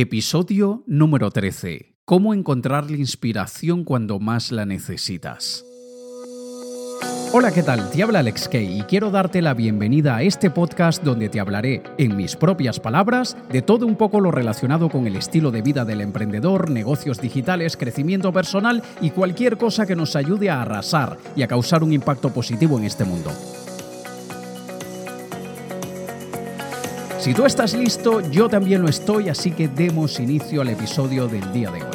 Episodio número 13. ¿Cómo encontrar la inspiración cuando más la necesitas? Hola, ¿qué tal? Te habla Alex Kay y quiero darte la bienvenida a este podcast donde te hablaré, en mis propias palabras, de todo un poco lo relacionado con el estilo de vida del emprendedor, negocios digitales, crecimiento personal y cualquier cosa que nos ayude a arrasar y a causar un impacto positivo en este mundo. Si tú estás listo, yo también lo estoy, así que demos inicio al episodio del día de hoy.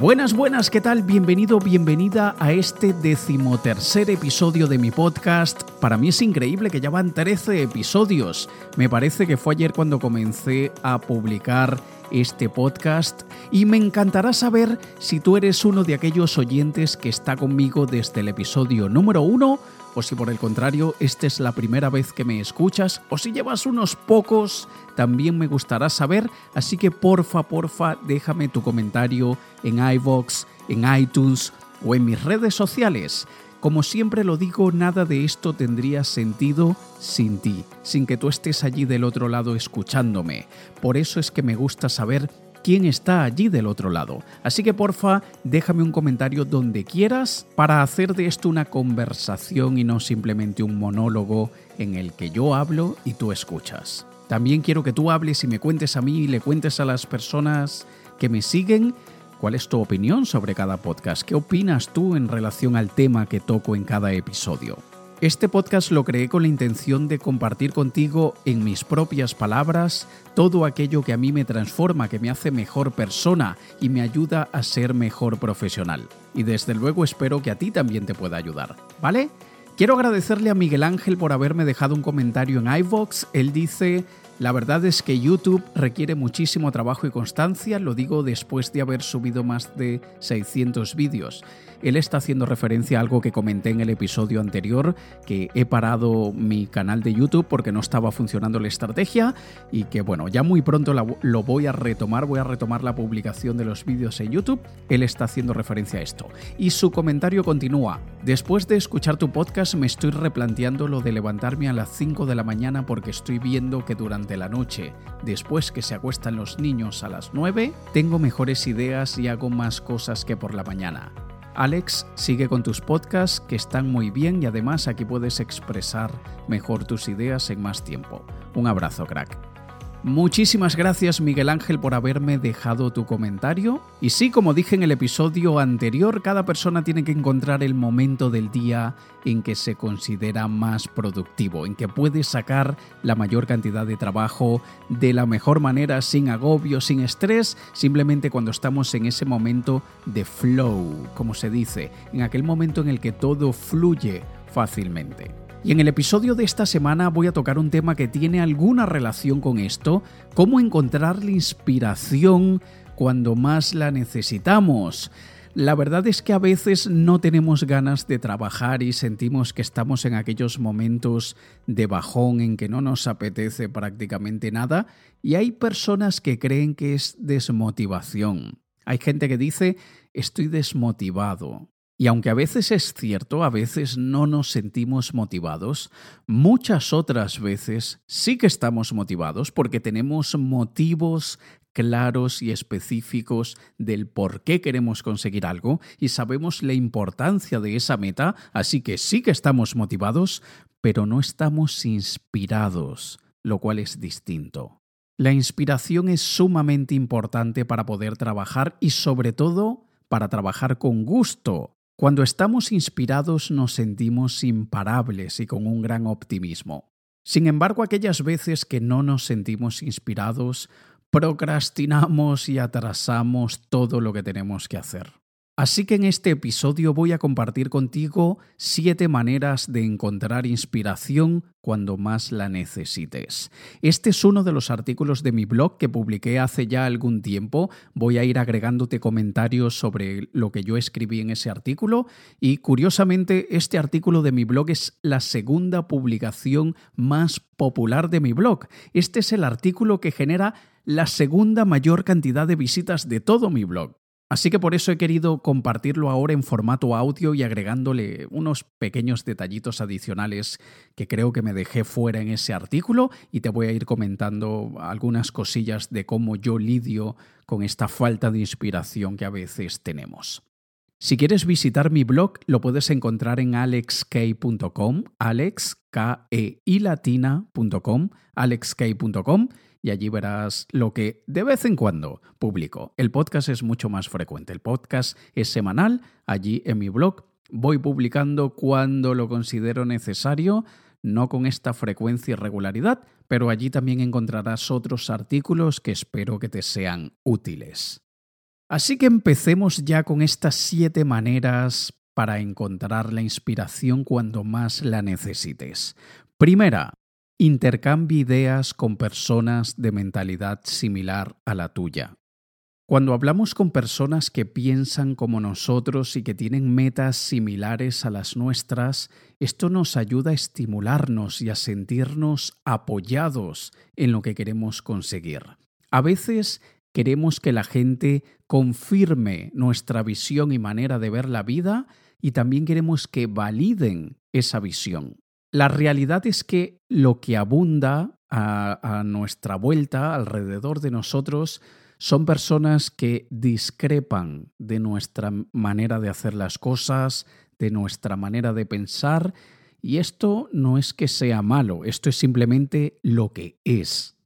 Buenas, buenas, ¿qué tal? Bienvenido, bienvenida a este decimotercer episodio de mi podcast. Para mí es increíble que ya van 13 episodios. Me parece que fue ayer cuando comencé a publicar este podcast y me encantará saber si tú eres uno de aquellos oyentes que está conmigo desde el episodio número uno o si por el contrario esta es la primera vez que me escuchas, o si llevas unos pocos, también me gustará saber, así que porfa, porfa, déjame tu comentario en iVoox, en iTunes o en mis redes sociales. Como siempre lo digo, nada de esto tendría sentido sin ti, sin que tú estés allí del otro lado escuchándome. Por eso es que me gusta saber quién está allí del otro lado. Así que porfa, déjame un comentario donde quieras para hacer de esto una conversación y no simplemente un monólogo en el que yo hablo y tú escuchas. También quiero que tú hables y me cuentes a mí y le cuentes a las personas que me siguen cuál es tu opinión sobre cada podcast, qué opinas tú en relación al tema que toco en cada episodio. Este podcast lo creé con la intención de compartir contigo en mis propias palabras todo aquello que a mí me transforma, que me hace mejor persona y me ayuda a ser mejor profesional. Y desde luego espero que a ti también te pueda ayudar, ¿vale? Quiero agradecerle a Miguel Ángel por haberme dejado un comentario en iVox. Él dice, la verdad es que YouTube requiere muchísimo trabajo y constancia, lo digo después de haber subido más de 600 vídeos él está haciendo referencia a algo que comenté en el episodio anterior, que he parado mi canal de YouTube porque no estaba funcionando la estrategia y que bueno, ya muy pronto lo voy a retomar, voy a retomar la publicación de los vídeos en YouTube. Él está haciendo referencia a esto. Y su comentario continúa. Después de escuchar tu podcast me estoy replanteando lo de levantarme a las 5 de la mañana porque estoy viendo que durante la noche, después que se acuestan los niños a las 9, tengo mejores ideas y hago más cosas que por la mañana. Alex, sigue con tus podcasts que están muy bien y además aquí puedes expresar mejor tus ideas en más tiempo. Un abrazo, crack. Muchísimas gracias Miguel Ángel por haberme dejado tu comentario. Y sí, como dije en el episodio anterior, cada persona tiene que encontrar el momento del día en que se considera más productivo, en que puede sacar la mayor cantidad de trabajo de la mejor manera, sin agobio, sin estrés, simplemente cuando estamos en ese momento de flow, como se dice, en aquel momento en el que todo fluye fácilmente. Y en el episodio de esta semana voy a tocar un tema que tiene alguna relación con esto, cómo encontrar la inspiración cuando más la necesitamos. La verdad es que a veces no tenemos ganas de trabajar y sentimos que estamos en aquellos momentos de bajón en que no nos apetece prácticamente nada y hay personas que creen que es desmotivación. Hay gente que dice estoy desmotivado. Y aunque a veces es cierto, a veces no nos sentimos motivados, muchas otras veces sí que estamos motivados porque tenemos motivos claros y específicos del por qué queremos conseguir algo y sabemos la importancia de esa meta, así que sí que estamos motivados, pero no estamos inspirados, lo cual es distinto. La inspiración es sumamente importante para poder trabajar y sobre todo para trabajar con gusto, cuando estamos inspirados nos sentimos imparables y con un gran optimismo. Sin embargo, aquellas veces que no nos sentimos inspirados, procrastinamos y atrasamos todo lo que tenemos que hacer. Así que en este episodio voy a compartir contigo siete maneras de encontrar inspiración cuando más la necesites. Este es uno de los artículos de mi blog que publiqué hace ya algún tiempo. Voy a ir agregándote comentarios sobre lo que yo escribí en ese artículo y curiosamente este artículo de mi blog es la segunda publicación más popular de mi blog. Este es el artículo que genera la segunda mayor cantidad de visitas de todo mi blog. Así que por eso he querido compartirlo ahora en formato audio y agregándole unos pequeños detallitos adicionales que creo que me dejé fuera en ese artículo y te voy a ir comentando algunas cosillas de cómo yo lidio con esta falta de inspiración que a veces tenemos. Si quieres visitar mi blog, lo puedes encontrar en alexk.com, alexkeilatina.com, alexk.com y allí verás lo que de vez en cuando publico. El podcast es mucho más frecuente, el podcast es semanal, allí en mi blog voy publicando cuando lo considero necesario, no con esta frecuencia y regularidad, pero allí también encontrarás otros artículos que espero que te sean útiles. Así que empecemos ya con estas siete maneras para encontrar la inspiración cuando más la necesites. Primera, intercambia ideas con personas de mentalidad similar a la tuya. Cuando hablamos con personas que piensan como nosotros y que tienen metas similares a las nuestras, esto nos ayuda a estimularnos y a sentirnos apoyados en lo que queremos conseguir. A veces queremos que la gente confirme nuestra visión y manera de ver la vida y también queremos que validen esa visión. La realidad es que lo que abunda a, nuestra vuelta, alrededor de nosotros, son personas que discrepan de nuestra manera de hacer las cosas, de nuestra manera de pensar, y esto no es que sea malo, esto es simplemente lo que es.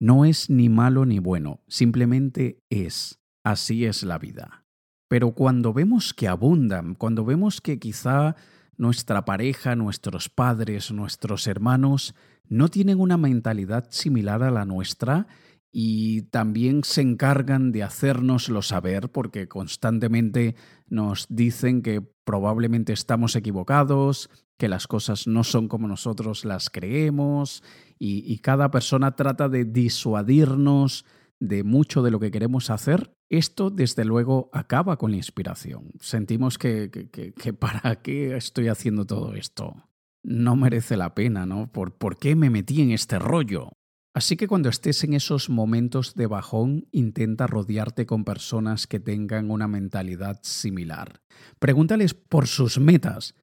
No es ni malo ni bueno, simplemente es. Así es la vida. Pero cuando vemos que abundan, cuando vemos que quizá nuestra pareja, nuestros padres, nuestros hermanos no tienen una mentalidad similar a la nuestra y también se encargan de hacérnoslo saber porque constantemente nos dicen que probablemente estamos equivocados, que las cosas no son como nosotros las creemos y, y cada persona trata de disuadirnos de mucho de lo que queremos hacer, esto desde luego acaba con la inspiración. Sentimos que, que, para qué estoy haciendo todo esto. No merece la pena, ¿no? ¿Por, ¿Por qué me metí en este rollo? Así que cuando estés en esos momentos de bajón, intenta rodearte con personas que tengan una mentalidad similar. Pregúntales por sus metas,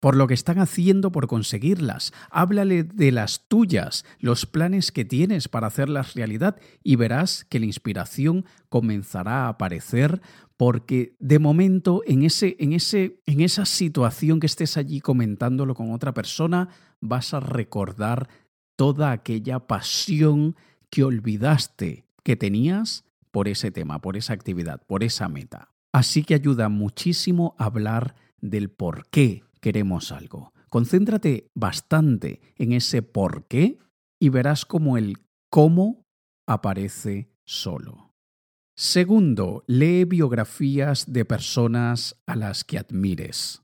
por lo que están haciendo por conseguirlas. Háblale de las tuyas, los planes que tienes para hacerlas realidad y verás que la inspiración comenzará a aparecer porque de momento en ese en ese en esa situación que estés allí comentándolo con otra persona vas a recordar toda aquella pasión que olvidaste que tenías por ese tema, por esa actividad, por esa meta. Así que ayuda muchísimo a hablar del por qué queremos algo. Concéntrate bastante en ese por qué y verás cómo el cómo aparece solo. Segundo, lee biografías de personas a las que admires.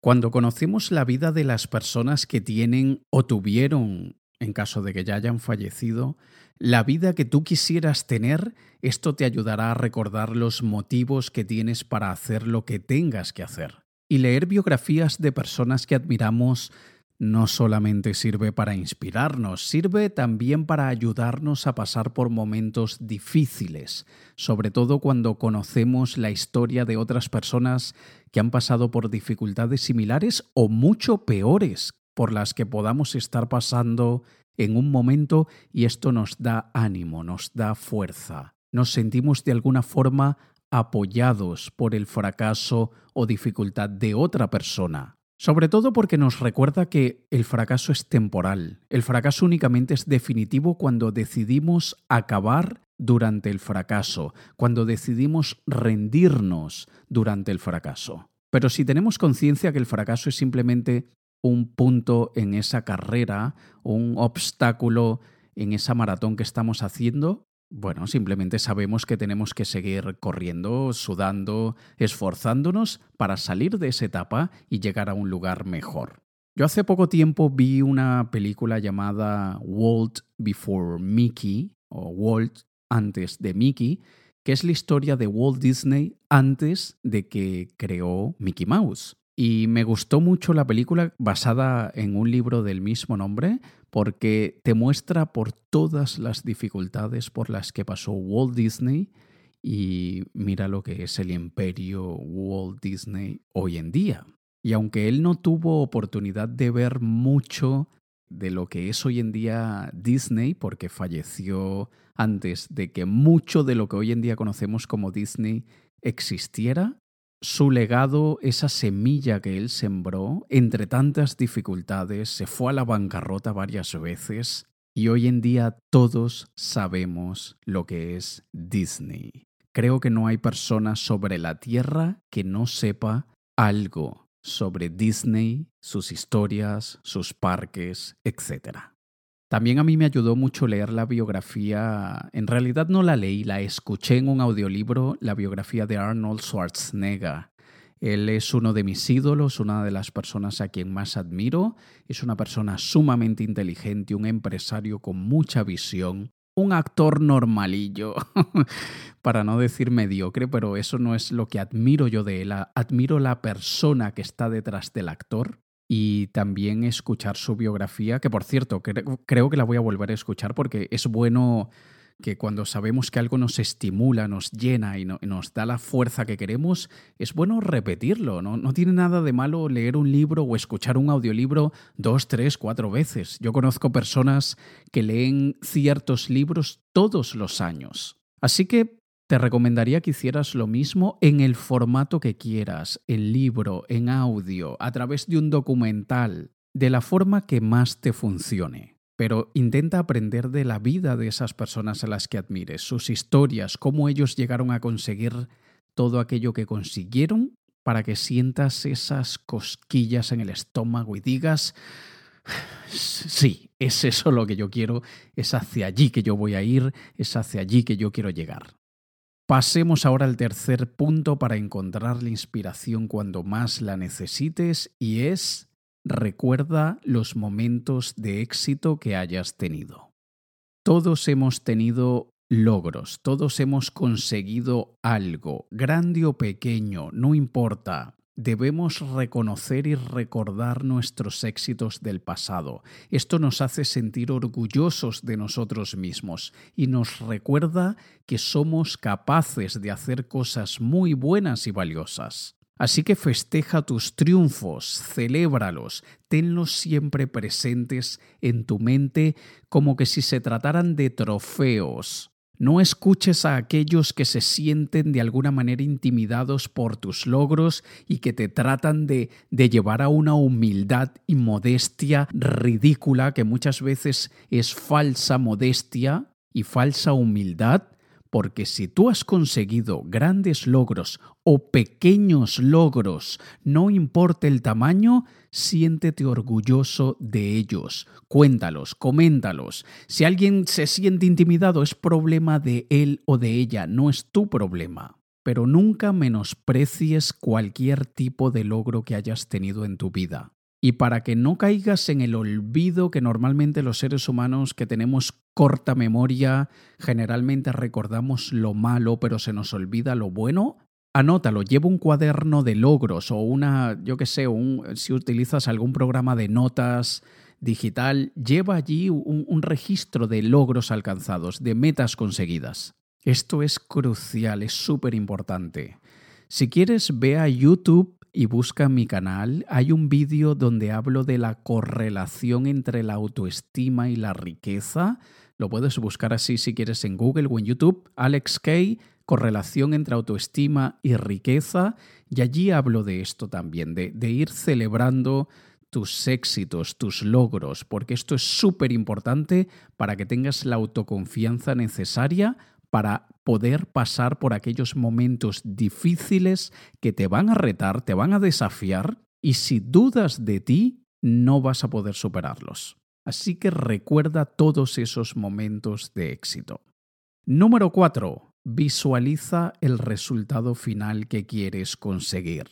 Cuando conocemos la vida de las personas que tienen o tuvieron, en caso de que ya hayan fallecido, la vida que tú quisieras tener, esto te ayudará a recordar los motivos que tienes para hacer lo que tengas que hacer. Y leer biografías de personas que admiramos no solamente sirve para inspirarnos, sirve también para ayudarnos a pasar por momentos difíciles, sobre todo cuando conocemos la historia de otras personas que han pasado por dificultades similares o mucho peores por las que podamos estar pasando en un momento y esto nos da ánimo, nos da fuerza. Nos sentimos de alguna forma apoyados por el fracaso o dificultad de otra persona. Sobre todo porque nos recuerda que el fracaso es temporal. El fracaso únicamente es definitivo cuando decidimos acabar durante el fracaso, cuando decidimos rendirnos durante el fracaso. Pero si tenemos conciencia que el fracaso es simplemente un punto en esa carrera, un obstáculo en esa maratón que estamos haciendo, bueno, simplemente sabemos que tenemos que seguir corriendo, sudando, esforzándonos para salir de esa etapa y llegar a un lugar mejor. Yo hace poco tiempo vi una película llamada Walt Before Mickey o Walt antes de Mickey, que es la historia de Walt Disney antes de que creó Mickey Mouse. Y me gustó mucho la película basada en un libro del mismo nombre porque te muestra por todas las dificultades por las que pasó Walt Disney y mira lo que es el imperio Walt Disney hoy en día. Y aunque él no tuvo oportunidad de ver mucho de lo que es hoy en día Disney, porque falleció antes de que mucho de lo que hoy en día conocemos como Disney existiera, su legado, esa semilla que él sembró, entre tantas dificultades, se fue a la bancarrota varias veces y hoy en día todos sabemos lo que es Disney. Creo que no hay persona sobre la Tierra que no sepa algo sobre Disney, sus historias, sus parques, etc. También a mí me ayudó mucho leer la biografía, en realidad no la leí, la escuché en un audiolibro, la biografía de Arnold Schwarzenegger. Él es uno de mis ídolos, una de las personas a quien más admiro, es una persona sumamente inteligente, un empresario con mucha visión, un actor normalillo, para no decir mediocre, pero eso no es lo que admiro yo de él. Admiro la persona que está detrás del actor y también escuchar su biografía, que por cierto, creo que la voy a volver a escuchar porque es bueno que cuando sabemos que algo nos estimula, nos llena y, nos da la fuerza que queremos, es bueno repetirlo. ¿no? no tiene nada de malo leer un libro o escuchar un audiolibro dos, tres, cuatro veces. Yo conozco personas que leen ciertos libros todos los años. Así que te recomendaría que hicieras lo mismo en el formato que quieras, en libro, en audio, a través de un documental, de la forma que más te funcione pero intenta aprender de la vida de esas personas a las que admires, sus historias, cómo ellos llegaron a conseguir todo aquello que consiguieron para que sientas esas cosquillas en el estómago y digas, sí, es eso lo que yo quiero, es hacia allí que yo voy a ir, es hacia allí que yo quiero llegar. Pasemos ahora al tercer punto para encontrar la inspiración cuando más la necesites y es recuerda los momentos de éxito que hayas tenido. Todos hemos tenido logros, todos hemos conseguido algo, grande o pequeño, no importa. Debemos reconocer y recordar nuestros éxitos del pasado. Esto nos hace sentir orgullosos de nosotros mismos y nos recuerda que somos capaces de hacer cosas muy buenas y valiosas. Así que festeja tus triunfos, celébralos, tenlos siempre presentes en tu mente como que si se trataran de trofeos. No escuches a aquellos que se sienten de alguna manera intimidados por tus logros y que te tratan de, de, llevar a una humildad y modestia ridícula que muchas veces es falsa modestia y falsa humildad porque si tú has conseguido grandes logros o pequeños logros, no importa el tamaño, siéntete orgulloso de ellos. Cuéntalos, coméntalos. Si alguien se siente intimidado, es problema de él o de ella, no es tu problema. Pero nunca menosprecies cualquier tipo de logro que hayas tenido en tu vida y para que no caigas en el olvido que normalmente los seres humanos que tenemos corta memoria, generalmente recordamos lo malo pero se nos olvida lo bueno, anótalo, lleva un cuaderno de logros o una, yo qué sé, un, si utilizas algún programa de notas digital, lleva allí un, un registro de logros alcanzados, de metas conseguidas. Esto es crucial, es súper importante. Si quieres, ve a YouTube y busca mi canal, hay un vídeo donde hablo de la correlación entre la autoestima y la riqueza. Lo puedes buscar así si quieres en Google o en YouTube. Alex Kay, correlación entre autoestima y riqueza. Y allí hablo de esto también, de, ir celebrando tus éxitos, tus logros, porque esto es súper importante para que tengas la autoconfianza necesaria para poder pasar por aquellos momentos difíciles que te van a retar, te van a desafiar y si dudas de ti, no vas a poder superarlos. Así que recuerda todos esos momentos de éxito. Número 4. Visualiza el resultado final que quieres conseguir.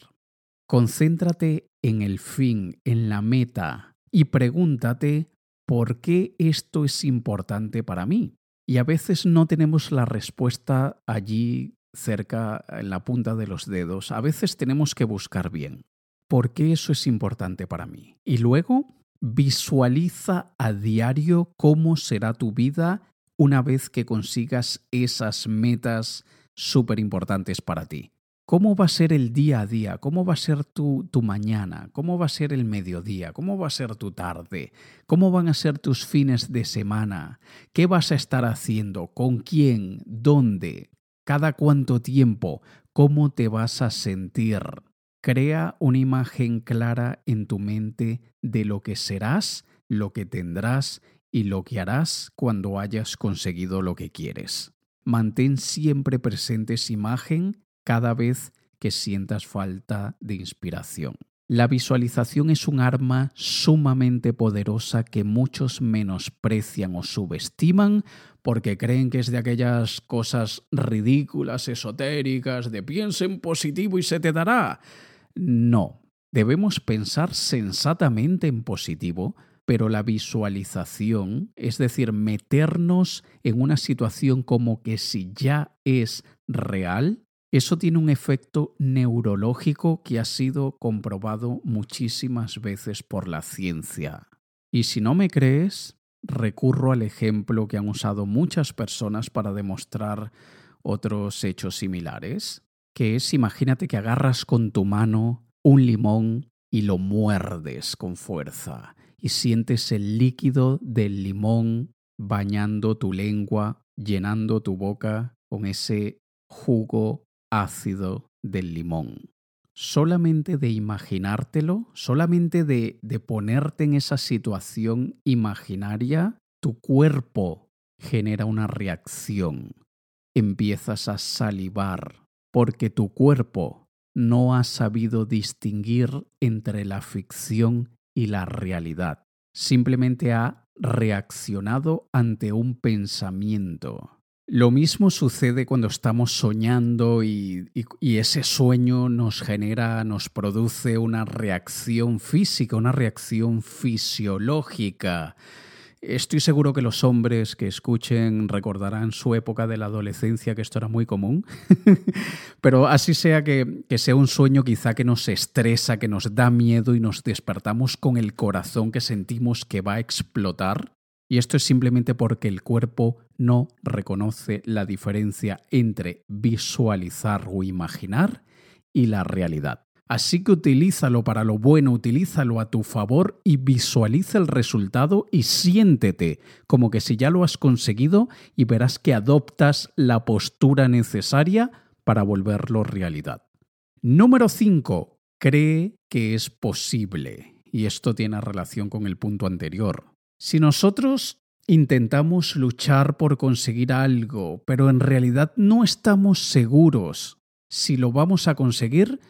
Concéntrate en el fin, en la meta y pregúntate ¿por qué esto es importante para mí? Y a veces no tenemos la respuesta allí cerca, en la punta de los dedos. A veces tenemos que buscar bien. ¿Por qué eso es importante para mí? Y luego visualiza a diario cómo será tu vida una vez que consigas esas metas súper importantes para ti. ¿Cómo va a ser el día a día? ¿Cómo va a ser tu, tu, mañana? ¿Cómo va a ser el mediodía? ¿Cómo va a ser tu tarde? ¿Cómo van a ser tus fines de semana? ¿Qué vas a estar haciendo? ¿Con quién? ¿Dónde? ¿Cada cuánto tiempo? ¿Cómo te vas a sentir? Crea una imagen clara en tu mente de lo que serás, lo que tendrás y lo que harás cuando hayas conseguido lo que quieres. Mantén siempre presente esa imagen cada vez que sientas falta de inspiración. La visualización es un arma sumamente poderosa que muchos menosprecian o subestiman porque creen que es de aquellas cosas ridículas, esotéricas, de piensa en positivo y se te dará. No, debemos pensar sensatamente en positivo, pero la visualización, es decir, meternos en una situación como que si ya es real, eso tiene un efecto neurológico que ha sido comprobado muchísimas veces por la ciencia. Y si no me crees, recurro al ejemplo que han usado muchas personas para demostrar otros hechos similares, que es imagínate que agarras con tu mano un limón y lo muerdes con fuerza y sientes el líquido del limón bañando tu lengua, llenando tu boca con ese jugo ácido del limón. Solamente de imaginártelo, solamente de, de ponerte en esa situación imaginaria, tu cuerpo genera una reacción. Empiezas a salivar porque tu cuerpo no ha sabido distinguir entre la ficción y la realidad. Simplemente ha reaccionado ante un pensamiento. Lo mismo sucede cuando estamos soñando y, ese sueño nos genera, nos produce una reacción física, una reacción fisiológica. Estoy seguro que los hombres que escuchen recordarán su época de la adolescencia, que esto era muy común. Pero así sea que, que, sea un sueño quizá que nos estresa, que nos da miedo y nos despertamos con el corazón que sentimos que va a explotar. Y esto es simplemente porque el cuerpo no reconoce la diferencia entre visualizar o imaginar y la realidad. Así que utilízalo para lo bueno, utilízalo a tu favor y visualiza el resultado y siéntete como que si ya lo has conseguido y verás que adoptas la postura necesaria para volverlo realidad. Número 5. Cree que es posible. Y esto tiene relación con el punto anterior. Si nosotros intentamos luchar por conseguir algo, pero en realidad no estamos seguros si lo vamos a conseguir,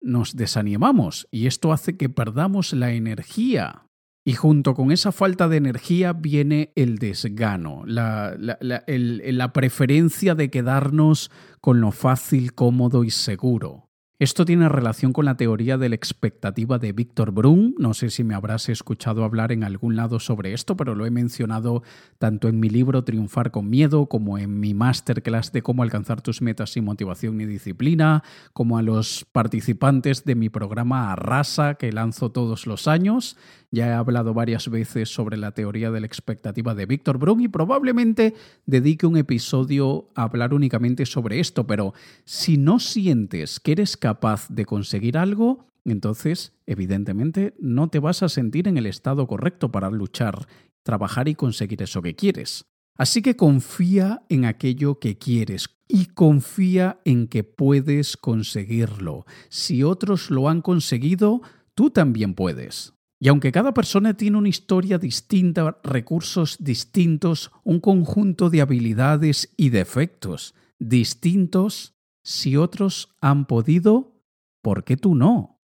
nos desanimamos y esto hace que perdamos la energía. Y junto con esa falta de energía viene el desgano, la, preferencia de quedarnos con lo fácil, cómodo y seguro. Esto tiene relación con la teoría de la expectativa de Víctor Brun. No sé si me habrás escuchado hablar en algún lado sobre esto, pero lo he mencionado tanto en mi libro Triunfar con Miedo, como en mi masterclass de cómo alcanzar tus metas sin motivación ni disciplina, como a los participantes de mi programa Arrasa que lanzo todos los años. Ya he hablado varias veces sobre la teoría de la expectativa de Víctor Brun y probablemente dedique un episodio a hablar únicamente sobre esto, pero si no sientes que eres capaz de conseguir algo, entonces evidentemente no te vas a sentir en el estado correcto para luchar, trabajar y conseguir eso que quieres. Así que confía en aquello que quieres y confía en que puedes conseguirlo. Si otros lo han conseguido, tú también puedes. Y aunque cada persona tiene una historia distinta, recursos distintos, un conjunto de habilidades y defectos distintos, si otros han podido, ¿por qué tú no?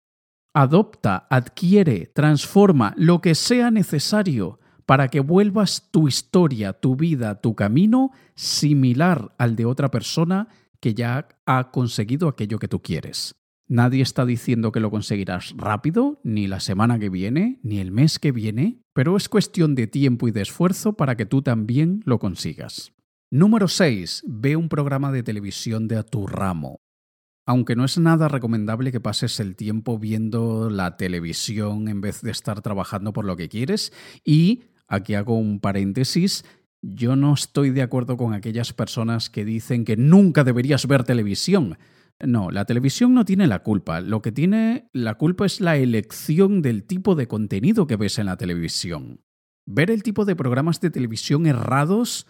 Adopta, adquiere, transforma lo que sea necesario para que vuelvas tu historia, tu vida, tu camino similar al de otra persona que ya ha conseguido aquello que tú quieres. Nadie está diciendo que lo conseguirás rápido, ni la semana que viene, ni el mes que viene, pero es cuestión de tiempo y de esfuerzo para que tú también lo consigas. Número 6. Ve un programa de televisión de a tu ramo. Aunque no es nada recomendable que pases el tiempo viendo la televisión en vez de estar trabajando por lo que quieres, y aquí hago un paréntesis, Yo no estoy de acuerdo con aquellas personas que dicen que nunca deberías ver televisión. No, la televisión no tiene la culpa. Lo que tiene la culpa es la elección del tipo de contenido que ves en la televisión. Ver el tipo de programas de televisión errados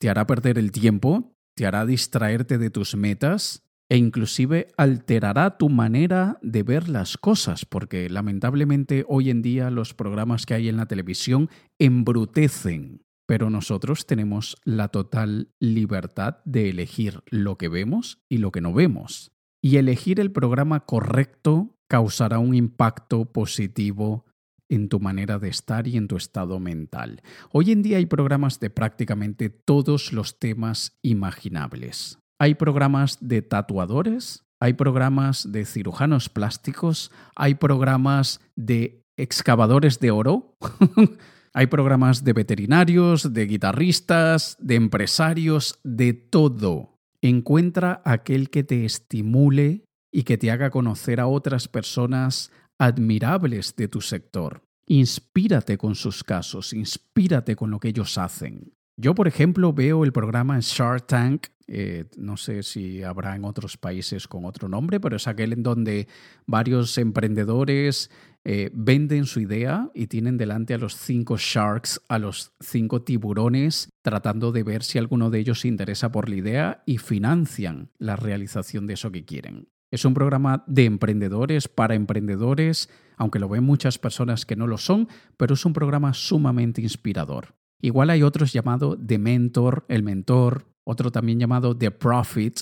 te hará perder el tiempo, te hará distraerte de tus metas e inclusive alterará tu manera de ver las cosas, porque lamentablemente hoy en día los programas que hay en la televisión embrutecen, pero nosotros tenemos la total libertad de elegir lo que vemos y lo que no vemos. Y elegir el programa correcto causará un impacto positivo en tu manera de estar y en tu estado mental. Hoy en día hay programas de prácticamente todos los temas imaginables. Hay programas de tatuadores, hay programas de cirujanos plásticos, hay programas de excavadores de oro, hay programas de veterinarios, de guitarristas, de empresarios, de todo. Encuentra aquel que te estimule y que te haga conocer a otras personas admirables de tu sector. Inspírate con sus casos, inspírate con lo que ellos hacen. Yo, por ejemplo, veo el programa Shark Tank, eh, no sé si habrá en otros países con otro nombre, pero es aquel en donde varios emprendedores eh, venden su idea y tienen delante a los cinco sharks, a los cinco tiburones, tratando de ver si alguno de ellos se interesa por la idea y financian la realización de eso que quieren. Es un programa de emprendedores para emprendedores, aunque lo ven muchas personas que no lo son, pero es un programa sumamente inspirador. Igual hay otros llamados The Mentor, el mentor, otro también llamado The Profit,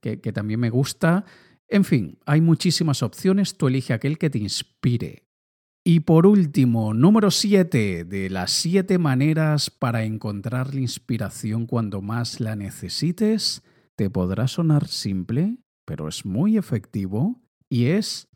que, también me gusta. En fin, hay muchísimas opciones, tú elige aquel que te inspire. Y por último, número 7 de las 7 maneras para encontrar la inspiración cuando más la necesites, te podrá sonar simple, pero es muy efectivo, y es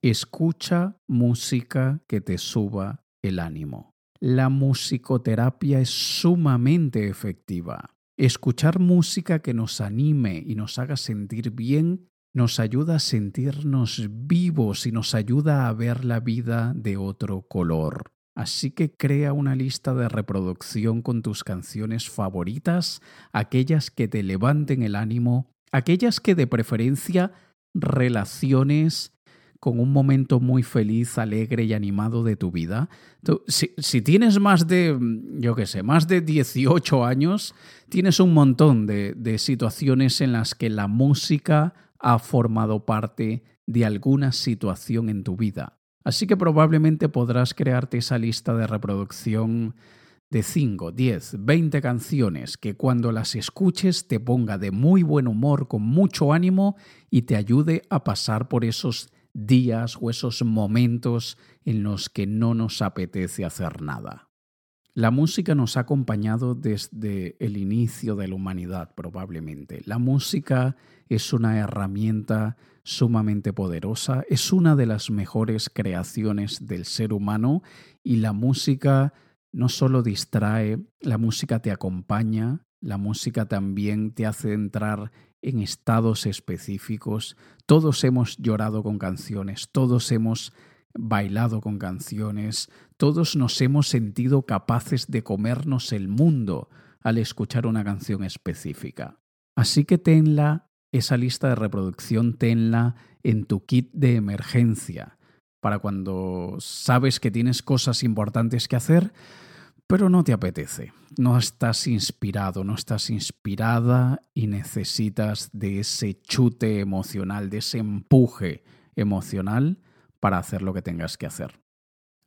escucha música que te suba el ánimo la musicoterapia es sumamente efectiva. Escuchar música que nos anime y nos haga sentir bien nos ayuda a sentirnos vivos y nos ayuda a ver la vida de otro color. Así que crea una lista de reproducción con tus canciones favoritas, aquellas que te levanten el ánimo, aquellas que de preferencia relaciones con un momento muy feliz, alegre y animado de tu vida. si, tienes más de, yo qué sé, más de 18 años, tienes un montón de, de situaciones en las que la música ha formado parte de alguna situación en tu vida. Así que probablemente podrás crearte esa lista de reproducción de 5, 10, 20 canciones que cuando las escuches te ponga de muy buen humor, con mucho ánimo y te ayude a pasar por esos días o esos momentos en los que no nos apetece hacer nada. La música nos ha acompañado desde el inicio de la humanidad, probablemente. La música es una herramienta sumamente poderosa, es una de las mejores creaciones del ser humano y la música no solo distrae, la música te acompaña, la música también te hace entrar en estados específicos. Todos hemos llorado con canciones, todos hemos bailado con canciones, todos nos hemos sentido capaces de comernos el mundo al escuchar una canción específica. Así que tenla, esa lista de reproducción, tenla en tu kit de emergencia, para cuando sabes que tienes cosas importantes que hacer, pero no te apetece, no estás inspirado, no estás inspirada y necesitas de ese chute emocional, de ese empuje emocional para hacer lo que tengas que hacer.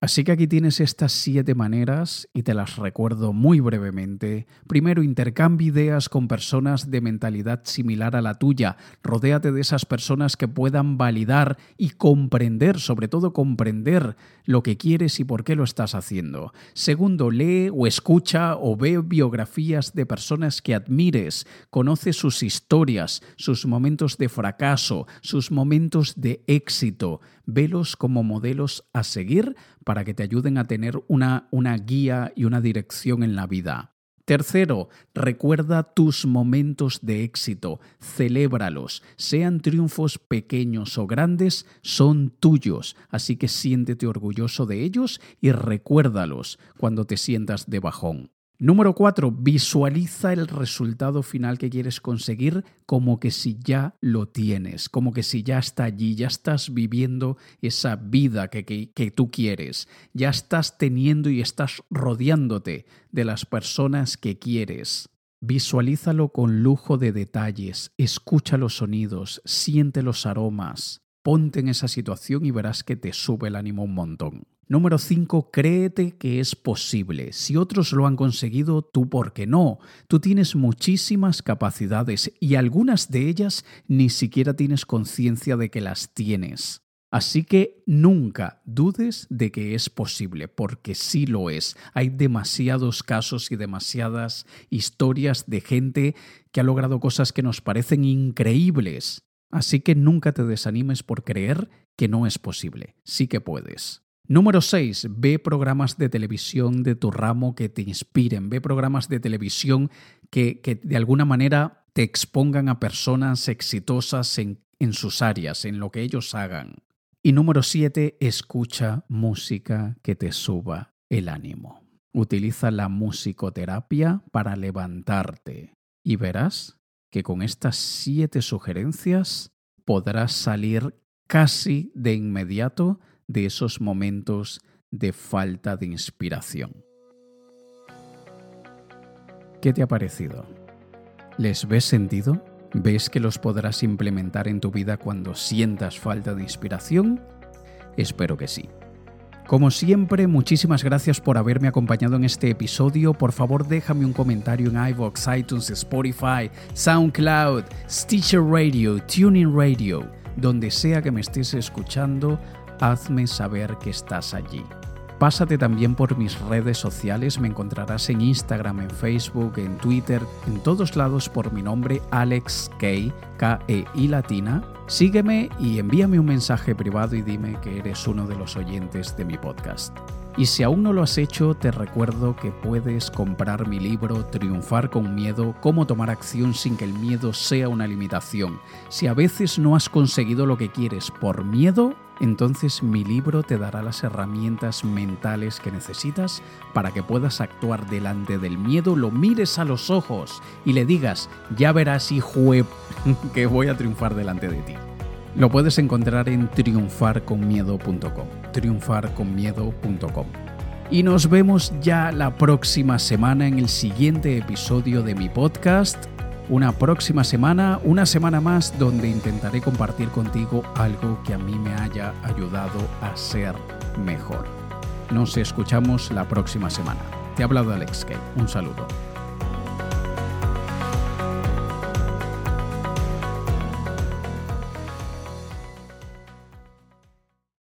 Así que aquí tienes estas siete maneras y te las recuerdo muy brevemente. Primero, intercambia ideas con personas de mentalidad similar a la tuya. Rodéate de esas personas que puedan validar y comprender, sobre todo comprender lo que quieres y por qué lo estás haciendo. Segundo, lee o escucha o ve biografías de personas que admires. Conoce sus historias, sus momentos de fracaso, sus momentos de éxito. Velos como modelos a seguir para que te ayuden a tener una, una guía y una dirección en la vida. Tercero, recuerda tus momentos de éxito, celébralos, sean triunfos pequeños o grandes, son tuyos, así que siéntete orgulloso de ellos y recuérdalos cuando te sientas de bajón. Número 4. Visualiza el resultado final que quieres conseguir como que si ya lo tienes, como que si ya está allí, ya estás viviendo esa vida que, que, que, tú quieres, ya estás teniendo y estás rodeándote de las personas que quieres. Visualízalo con lujo de detalles, escucha los sonidos, siente los aromas, ponte en esa situación y verás que te sube el ánimo un montón. Número 5. Créete que es posible. Si otros lo han conseguido, tú por qué no. Tú tienes muchísimas capacidades y algunas de ellas ni siquiera tienes conciencia de que las tienes. Así que nunca dudes de que es posible, porque sí lo es. Hay demasiados casos y demasiadas historias de gente que ha logrado cosas que nos parecen increíbles. Así que nunca te desanimes por creer que no es posible. Sí que puedes. Número 6. Ve programas de televisión de tu ramo que te inspiren. Ve programas de televisión que, que de alguna manera te expongan a personas exitosas en, en sus áreas, en lo que ellos hagan. Y número 7. Escucha música que te suba el ánimo. Utiliza la musicoterapia para levantarte y verás que con estas siete sugerencias podrás salir casi de inmediato de esos momentos de falta de inspiración. ¿Qué te ha parecido? ¿Les ves sentido? ¿Ves que los podrás implementar en tu vida cuando sientas falta de inspiración? Espero que sí. Como siempre, muchísimas gracias por haberme acompañado en este episodio. Por favor, déjame un comentario en iVoox, iTunes, Spotify, SoundCloud, Stitcher Radio, Tuning Radio, donde sea que me estés escuchando hazme saber que estás allí. Pásate también por mis redes sociales, me encontrarás en Instagram, en Facebook, en Twitter, en todos lados por mi nombre Alex K, K-E-I latina. Sígueme y envíame un mensaje privado y dime que eres uno de los oyentes de mi podcast. Y si aún no lo has hecho, te recuerdo que puedes comprar mi libro Triunfar con miedo, cómo tomar acción sin que el miedo sea una limitación. Si a veces no has conseguido lo que quieres por miedo, entonces mi libro te dará las herramientas mentales que necesitas para que puedas actuar delante del miedo, lo mires a los ojos y le digas, ya verás hijo que voy a triunfar delante de ti. Lo puedes encontrar en triunfarconmiedo.com. Triunfarconmiedo.com. Y nos vemos ya la próxima semana en el siguiente episodio de mi podcast. Una próxima semana, una semana más donde intentaré compartir contigo algo que a mí me haya ayudado a ser mejor. Nos escuchamos la próxima semana. Te ha hablado Alex Kay. Un saludo.